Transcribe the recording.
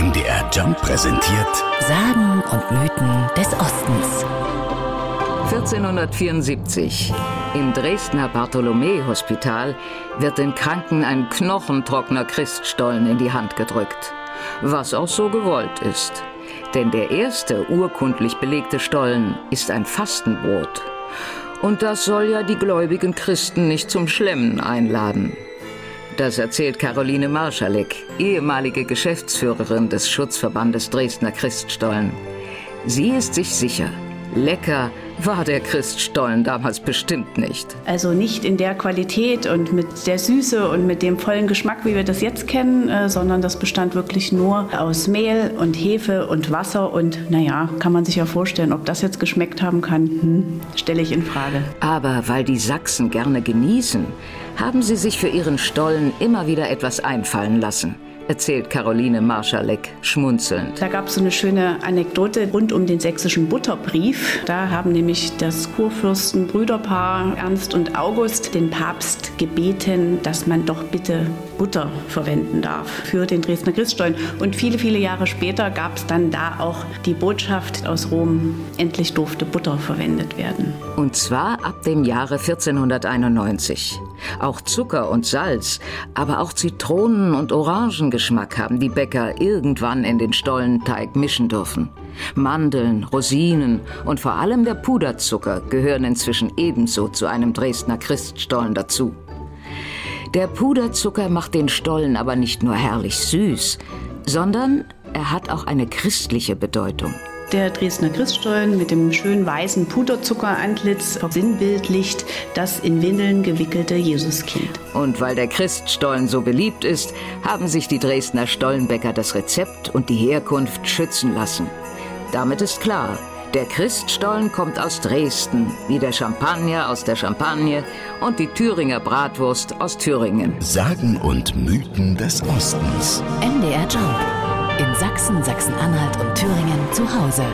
MDR Jump präsentiert Sagen und Mythen des Ostens. 1474. Im Dresdner Bartholomä-Hospital wird den Kranken ein knochentrockener Christstollen in die Hand gedrückt. Was auch so gewollt ist. Denn der erste urkundlich belegte Stollen ist ein Fastenbrot. Und das soll ja die gläubigen Christen nicht zum Schlemmen einladen. Das erzählt Caroline Marschalek, ehemalige Geschäftsführerin des Schutzverbandes Dresdner Christstollen. Sie ist sich sicher, lecker war der Christstollen damals bestimmt nicht. Also nicht in der Qualität und mit der Süße und mit dem vollen Geschmack, wie wir das jetzt kennen, äh, sondern das bestand wirklich nur aus Mehl und Hefe und Wasser und naja, kann man sich ja vorstellen, ob das jetzt geschmeckt haben kann, hm, stelle ich in Frage. Aber weil die Sachsen gerne genießen, haben sie sich für ihren Stollen immer wieder etwas einfallen lassen erzählt Caroline Marschalek schmunzelnd. Da gab es so eine schöne Anekdote rund um den sächsischen Butterbrief. Da haben nämlich das Kurfürstenbrüderpaar Ernst und August den Papst gebeten, dass man doch bitte Butter verwenden darf für den Dresdner Christstollen. Und viele, viele Jahre später gab es dann da auch die Botschaft aus Rom, endlich durfte Butter verwendet werden. Und zwar ab dem Jahre 1491. Auch Zucker und Salz, aber auch Zitronen- und Orangengeschmack haben die Bäcker irgendwann in den Stollenteig mischen dürfen. Mandeln, Rosinen und vor allem der Puderzucker gehören inzwischen ebenso zu einem Dresdner Christstollen dazu. Der Puderzucker macht den Stollen aber nicht nur herrlich süß, sondern er hat auch eine christliche Bedeutung. Der Dresdner Christstollen mit dem schön weißen Puderzuckerantlitz versinnbildlicht das in Windeln gewickelte Jesuskind. Und weil der Christstollen so beliebt ist, haben sich die Dresdner Stollenbäcker das Rezept und die Herkunft schützen lassen. Damit ist klar, der Christstollen kommt aus Dresden, wie der Champagner aus der Champagne und die Thüringer Bratwurst aus Thüringen. Sagen und Mythen des Ostens. MDR Jump. In Sachsen, Sachsen-Anhalt und Thüringen zu Hause.